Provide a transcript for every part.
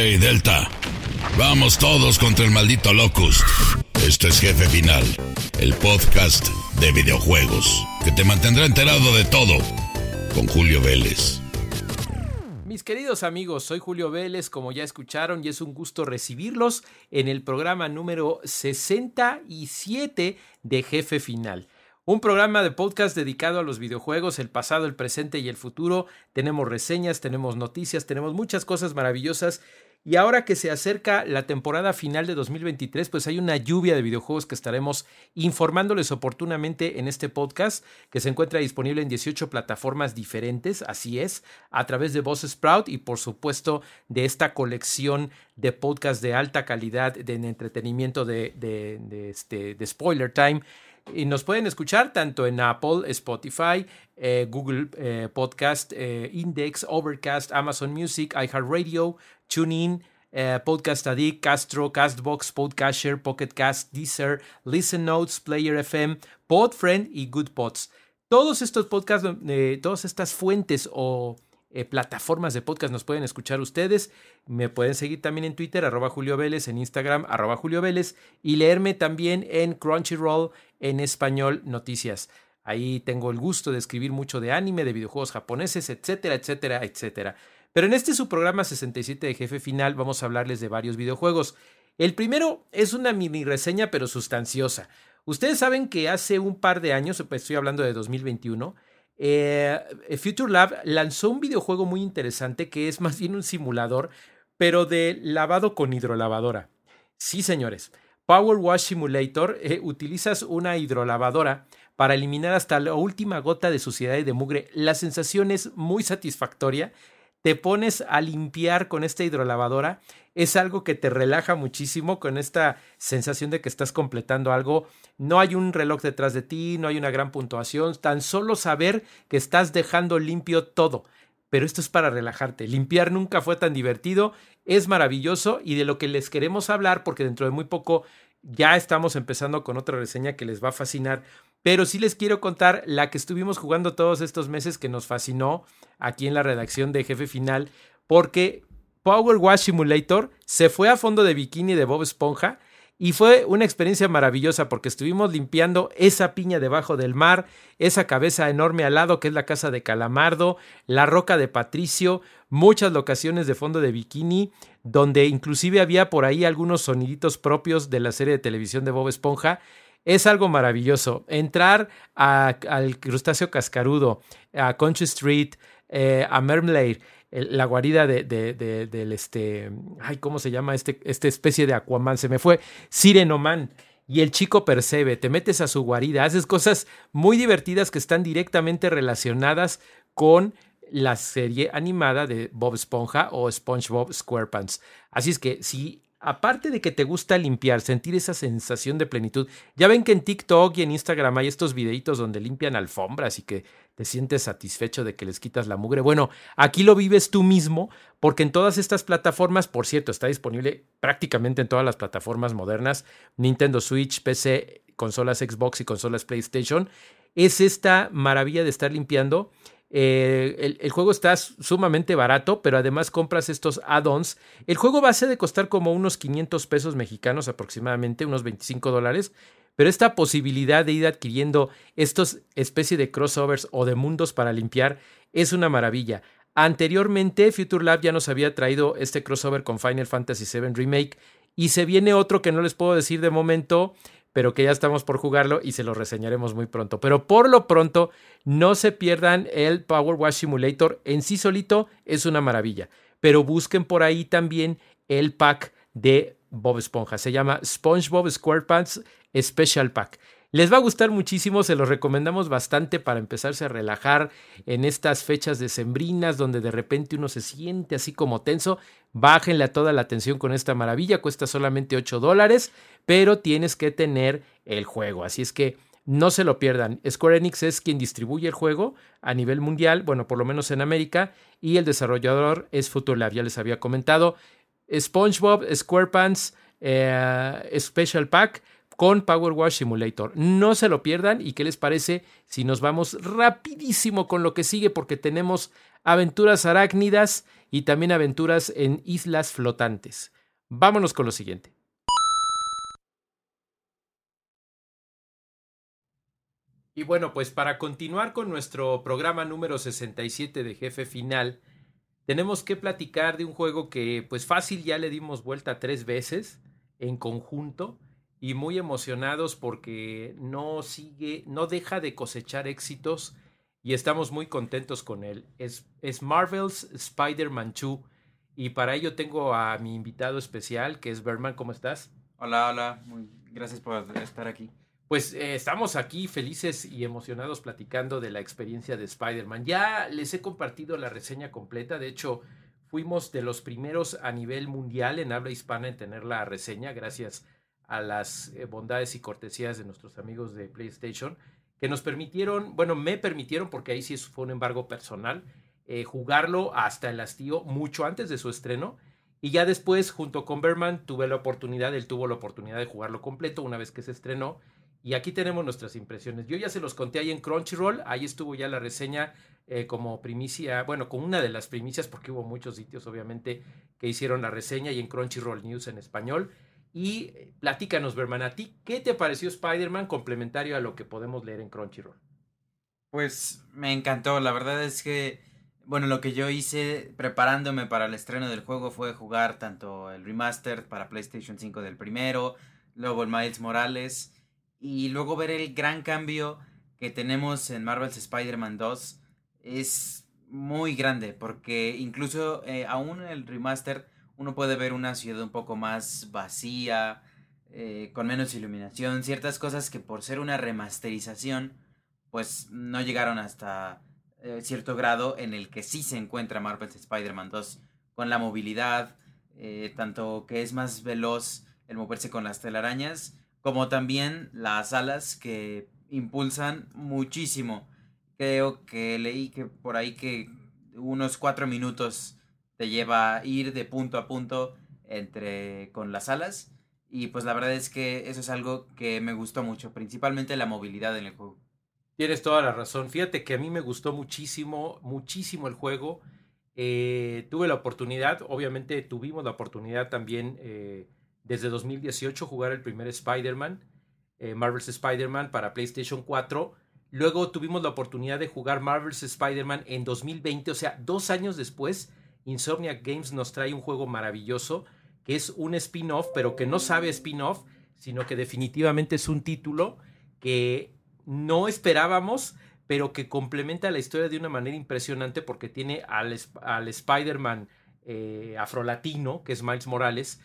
Hey, Delta. Vamos todos contra el maldito Locust. Esto es Jefe Final, el podcast de videojuegos que te mantendrá enterado de todo con Julio Vélez. Mis queridos amigos, soy Julio Vélez, como ya escucharon, y es un gusto recibirlos en el programa número 67 de Jefe Final. Un programa de podcast dedicado a los videojuegos, el pasado, el presente y el futuro. Tenemos reseñas, tenemos noticias, tenemos muchas cosas maravillosas. Y ahora que se acerca la temporada final de 2023, pues hay una lluvia de videojuegos que estaremos informándoles oportunamente en este podcast, que se encuentra disponible en 18 plataformas diferentes, así es, a través de Voz Sprout y por supuesto de esta colección de podcasts de alta calidad de entretenimiento de, de, este, de Spoiler Time. Y nos pueden escuchar tanto en Apple, Spotify, eh, Google eh, Podcast, eh, Index, Overcast, Amazon Music, iHeartRadio, TuneIn, Podcast Addict, Castro, Castbox, Podcatcher, Pocket Cast, Deezer, Listen Notes, Player FM, Podfriend y GoodPods. Todos estos podcasts, todas estas fuentes o eh, plataformas de podcast nos pueden escuchar ustedes. Me pueden seguir también en Twitter, arroba Julio Vélez, en Instagram, arroba Julio Vélez, y leerme también en Crunchyroll en español noticias. Ahí tengo el gusto de escribir mucho de anime, de videojuegos japoneses, etcétera, etcétera, etcétera. Pero en este su programa 67 de Jefe Final vamos a hablarles de varios videojuegos. El primero es una mini reseña pero sustanciosa. Ustedes saben que hace un par de años, pues estoy hablando de 2021, eh, Future Lab lanzó un videojuego muy interesante que es más bien un simulador, pero de lavado con hidrolavadora. Sí, señores. Power Wash Simulator eh, utilizas una hidrolavadora para eliminar hasta la última gota de suciedad y de mugre. La sensación es muy satisfactoria te pones a limpiar con esta hidrolavadora, es algo que te relaja muchísimo con esta sensación de que estás completando algo. No hay un reloj detrás de ti, no hay una gran puntuación, tan solo saber que estás dejando limpio todo. Pero esto es para relajarte. Limpiar nunca fue tan divertido, es maravilloso y de lo que les queremos hablar, porque dentro de muy poco ya estamos empezando con otra reseña que les va a fascinar. Pero sí les quiero contar la que estuvimos jugando todos estos meses que nos fascinó aquí en la redacción de Jefe Final, porque Power Wash Simulator se fue a fondo de bikini de Bob Esponja y fue una experiencia maravillosa porque estuvimos limpiando esa piña debajo del mar, esa cabeza enorme al lado que es la casa de Calamardo, la roca de Patricio, muchas locaciones de fondo de bikini, donde inclusive había por ahí algunos soniditos propios de la serie de televisión de Bob Esponja. Es algo maravilloso. Entrar al crustáceo cascarudo, a Country Street, eh, a Mermlair, la guarida de, del este, ay, ¿cómo se llama este, esta especie de Aquaman? Se me fue, Sirenoman. Y el chico percebe, te metes a su guarida, haces cosas muy divertidas que están directamente relacionadas con la serie animada de Bob Esponja o SpongeBob SquarePants. Así es que si aparte de que te gusta limpiar, sentir esa sensación de plenitud, ya ven que en TikTok y en Instagram hay estos videitos donde limpian alfombras y que te sientes satisfecho de que les quitas la mugre. Bueno, aquí lo vives tú mismo porque en todas estas plataformas, por cierto, está disponible prácticamente en todas las plataformas modernas, Nintendo Switch, PC, consolas Xbox y consolas PlayStation, es esta maravilla de estar limpiando eh, el, juego está sumamente barato, pero además compras estos add-ons. El juego base de costar como unos 500 pesos mexicanos aproximadamente, unos 25 dólares. Pero esta posibilidad de ir adquiriendo estos especie de crossovers o de mundos para limpiar es una maravilla. Anteriormente, Future Lab ya nos había traído este crossover con Final Fantasy VII Remake y se viene otro que no les puedo decir de momento, pero que ya estamos por jugarlo y se lo reseñaremos muy pronto. Pero por lo pronto, no se pierdan el Power Wash Simulator. En sí solito es una maravilla. Pero busquen por ahí también el pack de Bob Esponja. Se llama SpongeBob SquarePants Special Pack. Les va a gustar muchísimo, se los recomendamos bastante para empezarse a relajar en estas fechas decembrinas donde de repente uno se siente así como tenso. Bájenle a toda la atención con esta maravilla, cuesta solamente 8 dólares, pero tienes que tener el juego. Así es que no se lo pierdan. Square Enix es quien distribuye el juego a nivel mundial, bueno, por lo menos en América, y el desarrollador es Futulab, ya les había comentado. SpongeBob SquarePants eh, Special Pack con Power Wash Simulator. No se lo pierdan y qué les parece si nos vamos rapidísimo con lo que sigue porque tenemos aventuras arácnidas y también aventuras en islas flotantes. Vámonos con lo siguiente. Y bueno, pues para continuar con nuestro programa número 67 de Jefe Final, tenemos que platicar de un juego que pues fácil ya le dimos vuelta tres veces en conjunto y muy emocionados porque no sigue, no deja de cosechar éxitos y estamos muy contentos con él. Es, es Marvel's Spider-Man 2 y para ello tengo a mi invitado especial que es Berman, ¿cómo estás? Hola, hola, muy, gracias por estar aquí. Pues eh, estamos aquí felices y emocionados platicando de la experiencia de Spider-Man. Ya les he compartido la reseña completa, de hecho fuimos de los primeros a nivel mundial en habla hispana en tener la reseña gracias a las eh, bondades y cortesías de nuestros amigos de PlayStation que nos permitieron, bueno, me permitieron porque ahí sí fue un embargo personal, eh, jugarlo hasta el hastío mucho antes de su estreno. Y ya después, junto con Berman, tuve la oportunidad, él tuvo la oportunidad de jugarlo completo una vez que se estrenó y aquí tenemos nuestras impresiones. Yo ya se los conté ahí en Crunchyroll, ahí estuvo ya la reseña eh, como primicia, bueno, con una de las primicias, porque hubo muchos sitios obviamente que hicieron la reseña y en Crunchyroll News en español. Y eh, platícanos, Berman, a ti, ¿qué te pareció Spider-Man complementario a lo que podemos leer en Crunchyroll? Pues me encantó, la verdad es que, bueno, lo que yo hice preparándome para el estreno del juego fue jugar tanto el remaster para PlayStation 5 del primero, luego el Miles Morales y luego ver el gran cambio que tenemos en Marvel's Spider-Man 2 es muy grande porque incluso eh, aún el remaster uno puede ver una ciudad un poco más vacía, eh, con menos iluminación, ciertas cosas que por ser una remasterización pues no llegaron hasta eh, cierto grado en el que sí se encuentra Marvel's Spider-Man 2 con la movilidad, tanto que es más veloz el moverse con las telarañas como también las alas que impulsan muchísimo. Creo que leí que por ahí que unos cuatro minutos te lleva a ir de punto a punto entre con las alas y pues la verdad es que eso es algo que me gustó mucho, principalmente la movilidad en el juego. Tienes toda la razón. Fíjate que a mí me gustó muchísimo, muchísimo el juego. Eh, tuve la oportunidad, obviamente tuvimos la oportunidad también eh, desde 2018 jugar el primer Spider-Man, eh, Marvel's Spider-Man para PlayStation 4. Luego tuvimos la oportunidad de jugar Marvel's Spider-Man en 2020, o sea, dos años después, Insomniac Games nos trae un juego maravilloso que es un spin-off, pero que no sabe spin-off, sino que definitivamente es un título que no esperábamos, pero que complementa la historia de una manera impresionante porque tiene al, al Spider-Man eh, afrolatino, que es Miles Morales,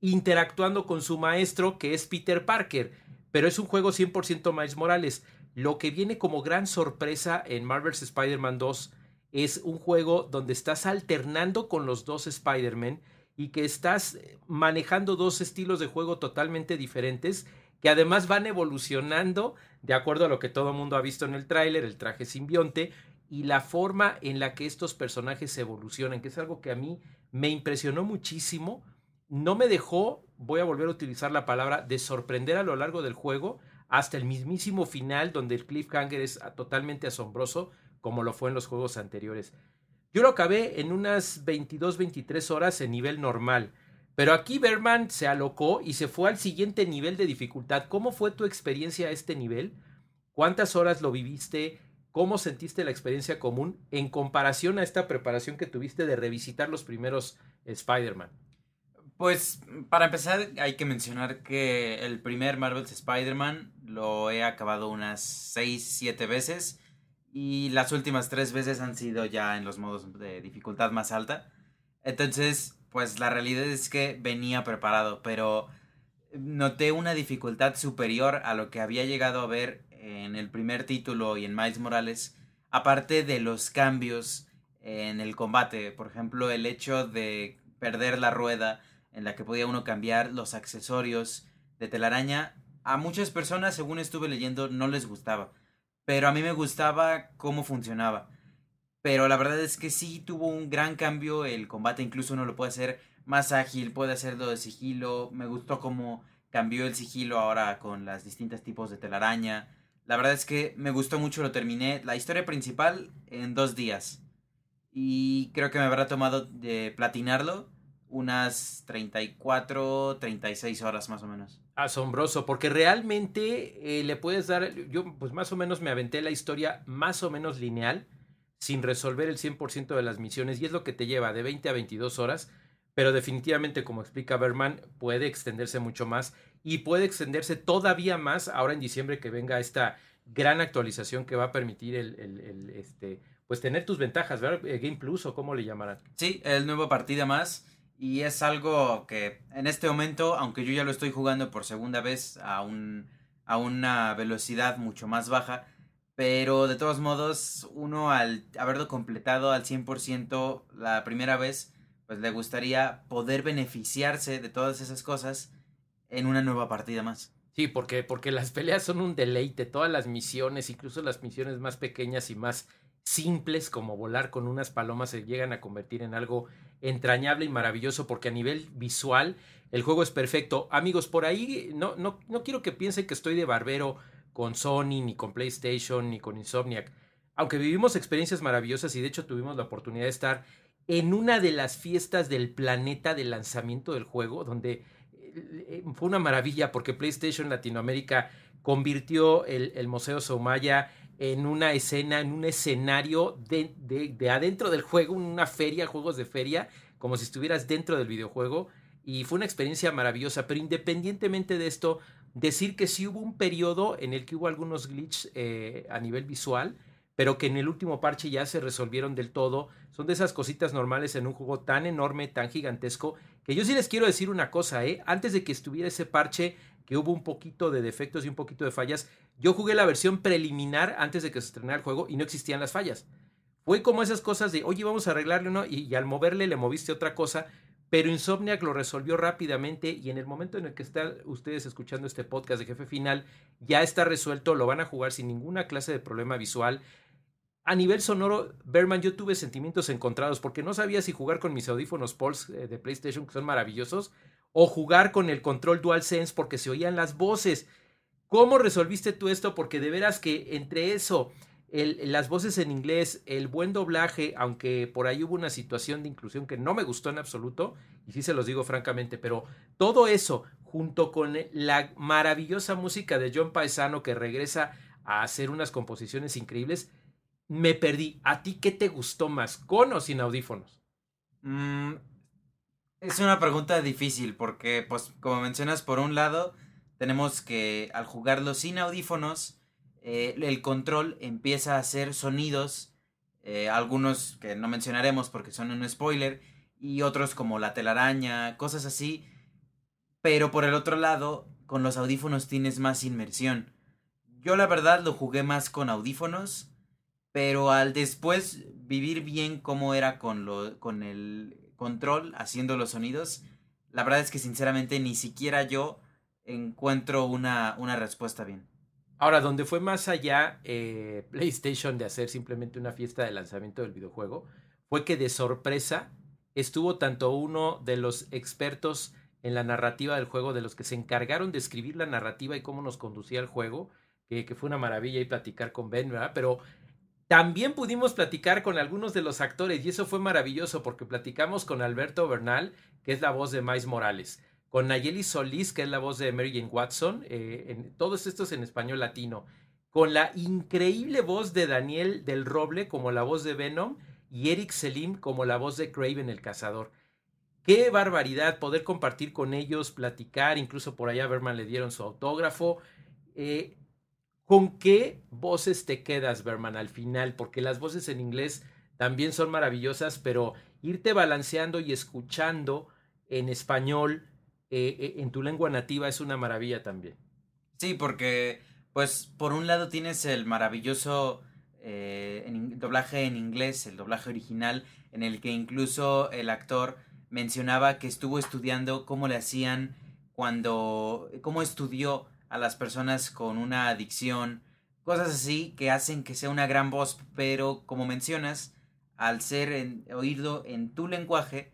interactuando con su maestro que es Peter Parker, pero es un juego 100% Miles Morales. Lo que viene como gran sorpresa en Marvel's Spider-Man 2 es un juego donde estás alternando con los dos Spider-Man y que estás manejando dos estilos de juego totalmente diferentes que además van evolucionando de acuerdo a lo que todo el mundo ha visto en el tráiler, el traje simbionte y la forma en la que estos personajes evolucionan, que es algo que a mí me impresionó muchísimo. No me dejó, voy a volver a utilizar la palabra, de sorprender a lo largo del juego hasta el mismísimo final donde el cliffhanger es totalmente asombroso como lo fue en los juegos anteriores. Yo lo acabé en unas 22-23 horas en nivel normal, pero aquí Berman se alocó y se fue al siguiente nivel de dificultad. ¿Cómo fue tu experiencia a este nivel? ¿Cuántas horas lo viviste? ¿Cómo sentiste la experiencia común en comparación a esta preparación que tuviste de revisitar los primeros Spider-Man? Pues para empezar hay que mencionar que el primer Marvel's Spider-Man lo he acabado unas 6, 7 veces y las últimas 3 veces han sido ya en los modos de dificultad más alta. Entonces, pues la realidad es que venía preparado, pero noté una dificultad superior a lo que había llegado a ver en el primer título y en Miles Morales, aparte de los cambios en el combate, por ejemplo, el hecho de perder la rueda en la que podía uno cambiar los accesorios de telaraña. A muchas personas, según estuve leyendo, no les gustaba. Pero a mí me gustaba cómo funcionaba. Pero la verdad es que sí tuvo un gran cambio el combate. Incluso uno lo puede hacer más ágil, puede hacerlo de sigilo. Me gustó cómo cambió el sigilo ahora con las distintos tipos de telaraña. La verdad es que me gustó mucho, lo terminé. La historia principal en dos días. y creo que me habrá tomado de platinarlo unas 34, 36 horas más o menos. Asombroso, porque realmente eh, le puedes dar, yo pues más o menos me aventé la historia más o menos lineal, sin resolver el 100% de las misiones, y es lo que te lleva de 20 a 22 horas, pero definitivamente, como explica Berman, puede extenderse mucho más y puede extenderse todavía más ahora en diciembre que venga esta gran actualización que va a permitir el, el, este, pues tener tus ventajas, ¿verdad? Eh, Game Plus o cómo le llamarán. Sí, el nuevo partida más y es algo que en este momento, aunque yo ya lo estoy jugando por segunda vez a, un, a una velocidad mucho más baja, pero de todos modos, uno al haberlo completado al 100% la primera vez, pues le gustaría poder beneficiarse de todas esas cosas en una nueva partida más. Sí, porque, porque las peleas son un deleite, todas las misiones, incluso las misiones más pequeñas y más simples como volar con unas palomas se llegan a convertir en algo entrañable y maravilloso porque a nivel visual el juego es perfecto. Amigos, por ahí no, no, no quiero que piensen que estoy de barbero con Sony, ni con PlayStation, ni con Insomniac. Aunque vivimos experiencias maravillosas y de hecho tuvimos la oportunidad de estar en una de las fiestas del planeta de lanzamiento del juego, donde eh, fue una maravilla porque PlayStation Latinoamérica convirtió el, el Museo Soumaya en una escena, en un escenario de, de, adentro del juego, una feria, juegos de feria, como si estuvieras dentro del videojuego. Y fue una experiencia maravillosa, pero independientemente de esto, decir que sí hubo un periodo en el que hubo algunos glitches eh, a nivel visual, pero que en el último parche ya se resolvieron del todo. Son de esas cositas normales en un juego tan enorme, tan gigantesco, que yo sí les quiero decir una cosa, ¿eh? Antes de que estuviera ese parche, que hubo un poquito de defectos y un poquito de fallas, yo jugué la versión preliminar antes de que se estrenara el juego y no existían las fallas. Fue como esas cosas de, oye, vamos a arreglarle uno, y, al moverle le moviste otra cosa, pero Insomniac lo resolvió rápidamente y en el momento en el que están ustedes escuchando este podcast de jefe final, ya está resuelto, lo van a jugar sin ninguna clase de problema visual. A nivel sonoro, Berman, yo tuve sentimientos encontrados porque no sabía si jugar con mis audífonos Pulse eh, de PlayStation, que son maravillosos, o jugar con el control DualSense porque se oían las voces. ¿Cómo resolviste tú esto? Porque de veras que entre eso, las voces en inglés, el buen doblaje, aunque por ahí hubo una situación de inclusión que no me gustó en absoluto, y sí se los digo francamente, pero todo eso, junto con la maravillosa música de John Paesano que regresa a hacer unas composiciones increíbles, me perdí. ¿A ti qué te gustó más, con o sin audífonos? Mm, es una pregunta difícil porque, pues, como mencionas, por un lado, tenemos que al jugarlo sin audífonos, eh, el control empieza a hacer sonidos, eh, algunos que no mencionaremos porque son un spoiler, y otros como la telaraña, cosas así. Pero por el otro lado, con los audífonos tienes más inmersión. Yo la verdad lo jugué más con audífonos, pero al después vivir bien cómo era con, lo, con el control haciendo los sonidos, la verdad es que sinceramente ni siquiera yo encuentro una, una respuesta bien. Ahora, donde fue más allá eh, PlayStation de hacer simplemente una fiesta de lanzamiento del videojuego, fue que de sorpresa estuvo tanto uno de los expertos en la narrativa del juego, de los que se encargaron de escribir la narrativa y cómo nos conducía el juego, que, que fue una maravilla y platicar con Ben, ¿verdad? Pero también pudimos platicar con algunos de los actores y eso fue maravilloso porque platicamos con Alberto Bernal, que es la voz de Miles Morales con Nayeli Solís, que es la voz de Mary Jane Watson, eh, en, todos estos en español latino, con la increíble voz de Daniel del Roble como la voz de Venom y Eric Selim como la voz de Craven el Cazador. Qué barbaridad poder compartir con ellos, platicar, incluso por allá Berman le dieron su autógrafo. Eh, ¿Con qué voces te quedas, Berman, al final? Porque las voces en inglés también son maravillosas, pero irte balanceando y escuchando en español, eh, eh, en tu lengua nativa es una maravilla también. Sí, porque pues por un lado tienes el maravilloso eh, doblaje en inglés, el doblaje original, en el que incluso el actor mencionaba que estuvo estudiando cómo le hacían cuando, cómo estudió a las personas con una adicción, cosas así que hacen que sea una gran voz, pero como mencionas, al ser oído en tu lenguaje,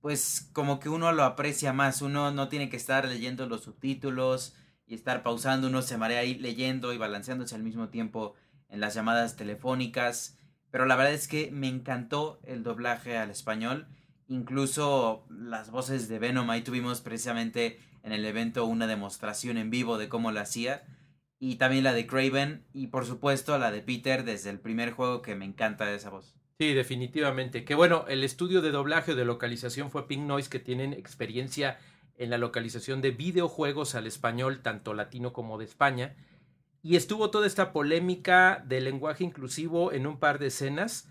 pues como que uno lo aprecia más, uno no tiene que estar leyendo los subtítulos y estar pausando, uno se marea ahí leyendo y balanceándose al mismo tiempo en las llamadas telefónicas, pero la verdad es que me encantó el doblaje al español. Incluso las voces de Venom, ahí tuvimos precisamente en el evento una demostración en vivo de cómo lo hacía. Y también la de Craven y por supuesto la de Peter desde el primer juego que me encanta esa voz. Sí, definitivamente. Que bueno, el estudio de doblaje o de localización fue Pink Noise, que tienen experiencia en la localización de videojuegos al español, tanto latino como de España. Y estuvo toda esta polémica del lenguaje inclusivo en un par de escenas.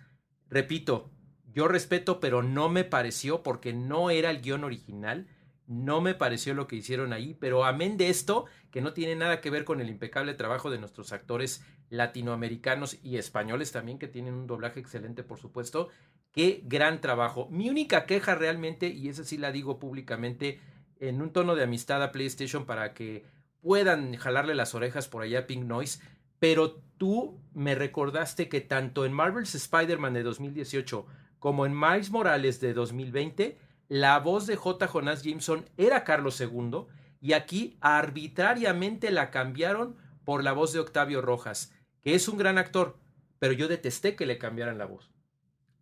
Repito, yo respeto, pero no me pareció porque no era el guion original. No me pareció lo que hicieron ahí, pero amén de esto, que no tiene nada que ver con el impecable trabajo de nuestros actores latinoamericanos y españoles también, que tienen un doblaje excelente, por supuesto. Qué gran trabajo. Mi única queja realmente, y esa sí la digo públicamente, en un tono de amistad a PlayStation para que puedan jalarle las orejas por allá a Pink Noise, pero tú me recordaste que tanto en Marvel's Spider-Man de 2018 como en Miles Morales de 2020, la voz de J. Jonas Jameson era Carlos II y aquí arbitrariamente la cambiaron por la voz de Octavio Rojas que es un gran actor, pero yo detesté que le cambiaran la voz.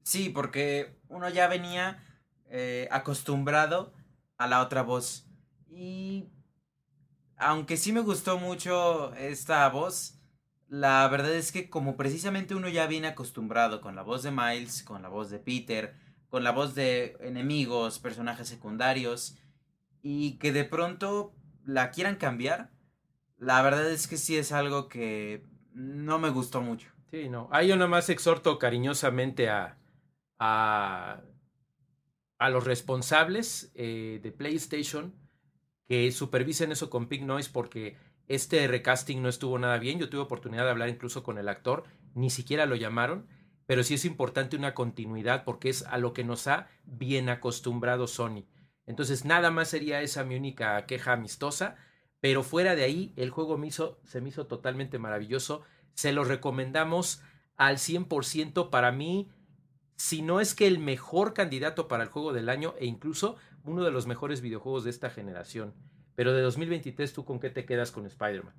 Sí, porque uno ya venía eh, acostumbrado a la otra voz. Y aunque sí me gustó mucho esta voz, la verdad es que como precisamente uno ya viene acostumbrado con la voz de Miles, con la voz de Peter, con la voz de enemigos, personajes secundarios, y que de pronto la quieran cambiar, la verdad es que sí es algo que no me gustó mucho. Sí, no. Ahí yo nomás exhorto cariñosamente a, a, a los responsables eh, de PlayStation que supervisen eso con Pink Noise porque este recasting no estuvo nada bien. Yo tuve oportunidad de hablar incluso con el actor, ni siquiera lo llamaron, pero sí es importante una continuidad porque es a lo que nos ha bien acostumbrado Sony. Entonces, nada más sería esa mi única queja amistosa. Pero fuera de ahí, el juego me hizo, se me hizo totalmente maravilloso. Se lo recomendamos al 100% para mí. Si no es que el mejor candidato para el juego del año e incluso uno de los mejores videojuegos de esta generación. Pero de 2023, ¿tú con qué te quedas con Spider-Man?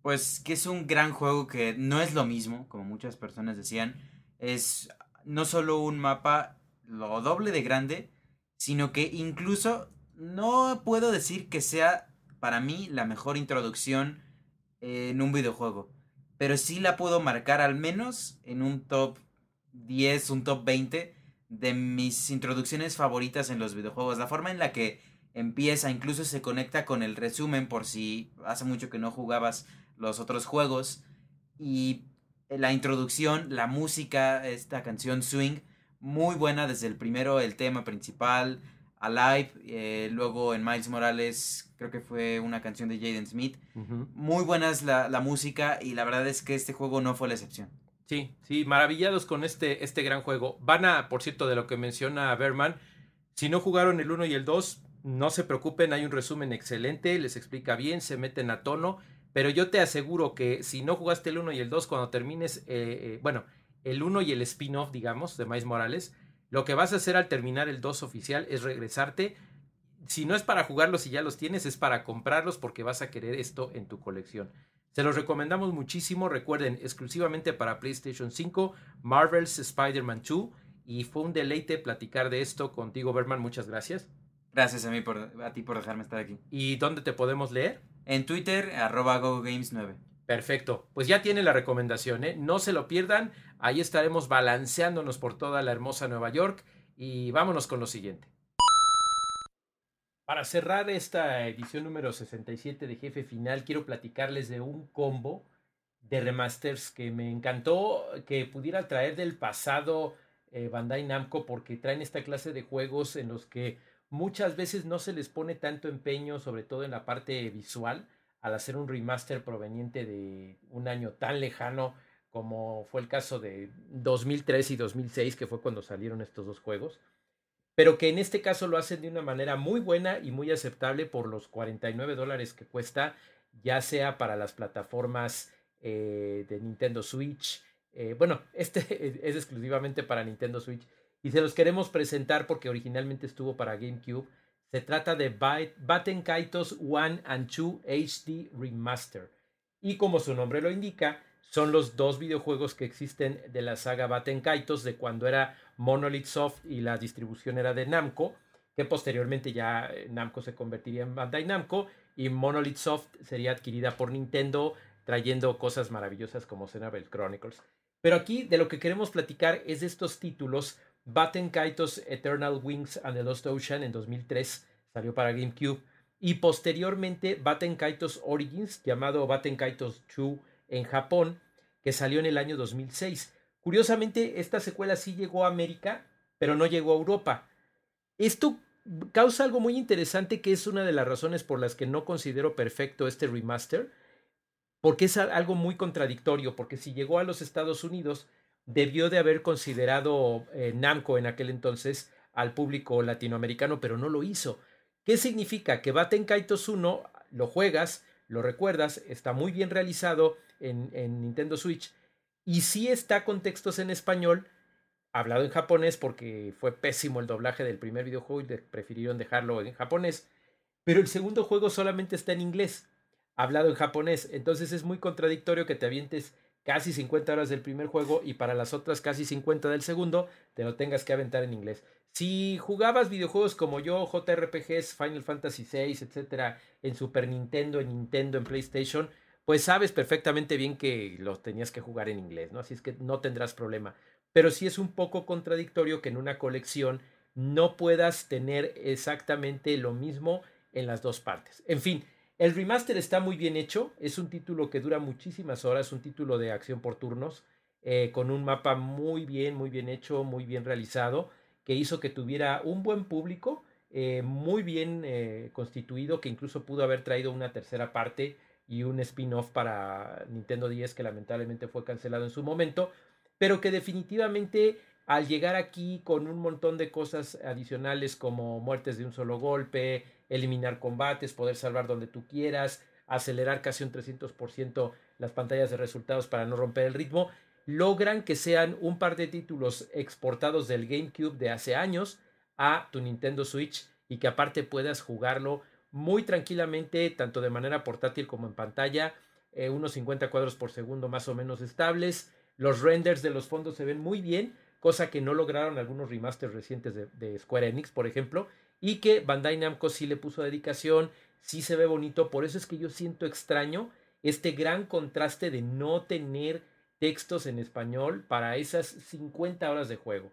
Pues que es un gran juego que no es lo mismo, como muchas personas decían. Es no solo un mapa lo doble de grande, sino que incluso no puedo decir que sea para mí la mejor introducción en un videojuego. Pero sí la puedo marcar al menos en un top 10, un top 20 de mis introducciones favoritas en los videojuegos. La forma en la que empieza, incluso se conecta con el resumen por si hace mucho que no jugabas los otros juegos. Y la introducción, la música, esta canción Swing, muy buena desde el primero, el tema principal, Alive, eh, luego en Miles Morales creo que fue una canción de Jaden Smith. Muy buena es la, música y la verdad es que este juego no fue la excepción. Sí, sí, maravillados con este, este gran juego. Van a, por cierto, de lo que menciona Berman, si no jugaron el 1 y el 2, no se preocupen, hay un resumen excelente, les explica bien, se meten a tono, pero yo te aseguro que si no jugaste el 1 y el 2, cuando termines, eh, eh, bueno, el 1 y el spin-off, digamos, de Miles Morales, lo que vas a hacer al terminar el 2 oficial es regresarte. Si no es para jugarlos y ya los tienes, es para comprarlos porque vas a querer esto en tu colección. Se los recomendamos muchísimo. Recuerden, exclusivamente para PlayStation 5, Marvel's Spider-Man 2. Y fue un deleite platicar de esto contigo, Berman. Muchas gracias. Gracias a, mí por, a ti por dejarme estar aquí. ¿Y dónde te podemos leer? En Twitter, arroba GoGames9. Perfecto. Pues ya tiene la recomendación, ¿eh? No se lo pierdan. Ahí estaremos balanceándonos por toda la hermosa Nueva York. Y vámonos con lo siguiente. Para cerrar esta edición número 67 de Jefe Final, quiero platicarles de un combo de remasters que me encantó que pudiera traer del pasado eh, Bandai Namco porque traen esta clase de juegos en los que muchas veces no se les pone tanto empeño, sobre todo en la parte visual, al hacer un remaster proveniente de un año tan lejano como fue el caso de 2003 y 2006, que fue cuando salieron estos dos juegos, pero que en este caso lo hacen de una manera muy buena y muy aceptable por los 49 dólares que cuesta, ya sea para las plataformas eh, de Nintendo Switch. Eh, bueno, este es exclusivamente para Nintendo Switch y se los queremos presentar porque originalmente estuvo para GameCube se trata de Batten Kaitos 1 and 2 HD Remaster. Y como su nombre lo indica, son los dos videojuegos que existen de la saga Baten Kaitos de cuando era Monolith Soft y la distribución era de Namco, que posteriormente ya eh, Namco se convertiría en Bandai Namco y Monolith Soft sería adquirida por Nintendo trayendo cosas maravillosas como Xenoblade Chronicles. Pero aquí de lo que queremos platicar es de estos títulos. Batten Kaitos Eternal Wings and the Lost Ocean en 2003 salió para GameCube y posteriormente Batten Kaitos Origins llamado Batten Kaitos 2 en Japón que salió en el año 2006. Curiosamente esta secuela sí llegó a América pero no llegó a Europa. Esto causa algo muy interesante que es una de las razones por las que no considero perfecto este remaster porque es algo muy contradictorio, porque si llegó a los Estados Unidos, debió de haber considerado eh, Namco en aquel entonces al público latinoamericano, pero no lo hizo. ¿Qué significa? Que Baten Kaitos 1 lo juegas, lo recuerdas, está muy bien realizado en, en Nintendo Switch y sí está con textos en español, hablado en japonés porque fue pésimo el doblaje del primer videojuego y prefirieron dejarlo en japonés, pero el segundo juego solamente está en inglés hablado en japonés. Entonces es muy contradictorio que te avientes casi 50 horas del primer juego y para las otras casi 50 del segundo te lo tengas que aventar en inglés. Si jugabas videojuegos como yo, JRPGs, Final Fantasy VI, etcétera, en Super Nintendo, en Nintendo, en PlayStation, pues sabes perfectamente bien que los tenías que jugar en inglés, ¿no? Así es que no tendrás problema. Pero sí es un poco contradictorio que en una colección no puedas tener exactamente lo mismo en las dos partes. En fin, el remaster está muy bien hecho, es un título que dura muchísimas horas, un título de acción por turnos, eh, con un mapa muy bien, muy bien hecho, muy bien realizado, que hizo que tuviera un buen público, eh, muy bien eh, constituido, que incluso pudo haber traído una tercera parte y un spin-off para Nintendo 10 que lamentablemente fue cancelado en su momento, pero que definitivamente al llegar aquí con un montón de cosas adicionales como muertes de un solo golpe, eliminar combates, poder salvar donde tú quieras, acelerar casi un 300% las pantallas de resultados para no romper el ritmo, logran que sean un par de títulos exportados del GameCube de hace años a tu Nintendo Switch y que aparte puedas jugarlo muy tranquilamente, tanto de manera portátil como en pantalla, eh, unos 50 cuadros por segundo más o menos estables. Los renders de los fondos se ven muy bien, cosa que no lograron algunos remasters recientes de, de Square Enix, por ejemplo, y que Bandai Namco sí le puso dedicación, sí se ve bonito, por eso es que yo siento extraño este gran contraste de no tener textos en español para esas 50 horas de juego.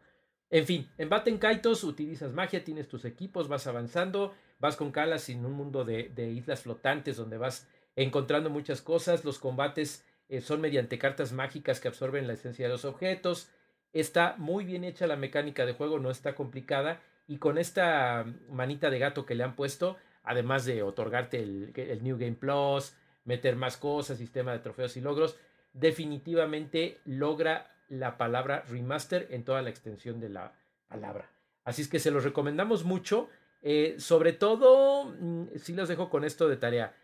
En fin, en Kaitos utilizas magia, tienes tus equipos, vas avanzando, vas con Calas en un mundo de, islas flotantes donde vas encontrando muchas cosas, los combates eh, son mediante cartas mágicas que absorben la esencia de los objetos, está muy bien hecha la mecánica de juego, no está complicada y con esta manita de gato que le han puesto, además de otorgarte el, New Game Plus, meter más cosas, sistema de trofeos y logros, definitivamente logra la palabra remaster en toda la extensión de la palabra. Así es que se los recomendamos mucho. Eh, sobre todo, mm, si los dejo con esto de tarea.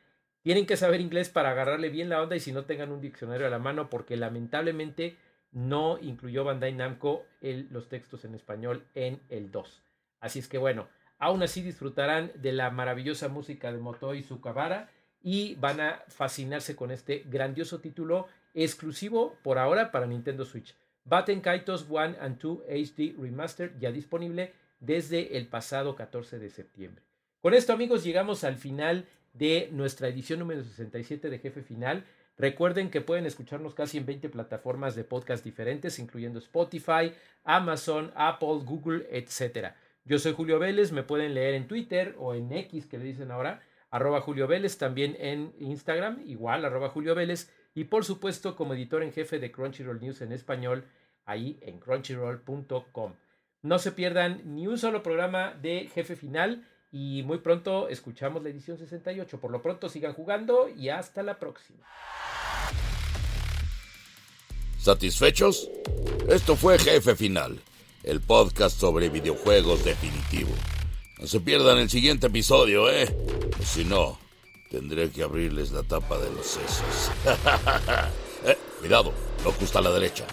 Tienen que saber inglés para agarrarle bien la onda y si no tengan un diccionario a la mano, porque lamentablemente no incluyó Bandai Namco los textos en español en el 2. Así es que bueno, aún así disfrutarán de la maravillosa música de Motoi Sukabara y van a fascinarse con este grandioso título exclusivo por ahora para Nintendo Switch. Batten Kaitos 1 and 2 HD Remastered ya disponible desde el pasado 14 de septiembre. Con esto amigos llegamos al final de nuestra edición número 67 de Jefe Final. Recuerden que pueden escucharnos casi en 20 plataformas de podcast diferentes, incluyendo Spotify, Amazon, Apple, Google, etcétera. Yo soy Julio Vélez, me pueden leer en Twitter o en X, que le dicen ahora, arroba Julio Vélez, también en Instagram, igual, arroba Julio Vélez, y por supuesto como editor en jefe de Crunchyroll News en español, ahí en crunchyroll.com. No se pierdan ni un solo programa de jefe final y muy pronto escuchamos la edición 68. Por lo pronto sigan jugando y hasta la próxima. ¿Satisfechos? Esto fue Jefe Final el podcast sobre videojuegos definitivo. No se pierdan el siguiente episodio, ¿eh? si no, tendré que abrirles la tapa de los sesos. eh, cuidado, lo justo a la derecha.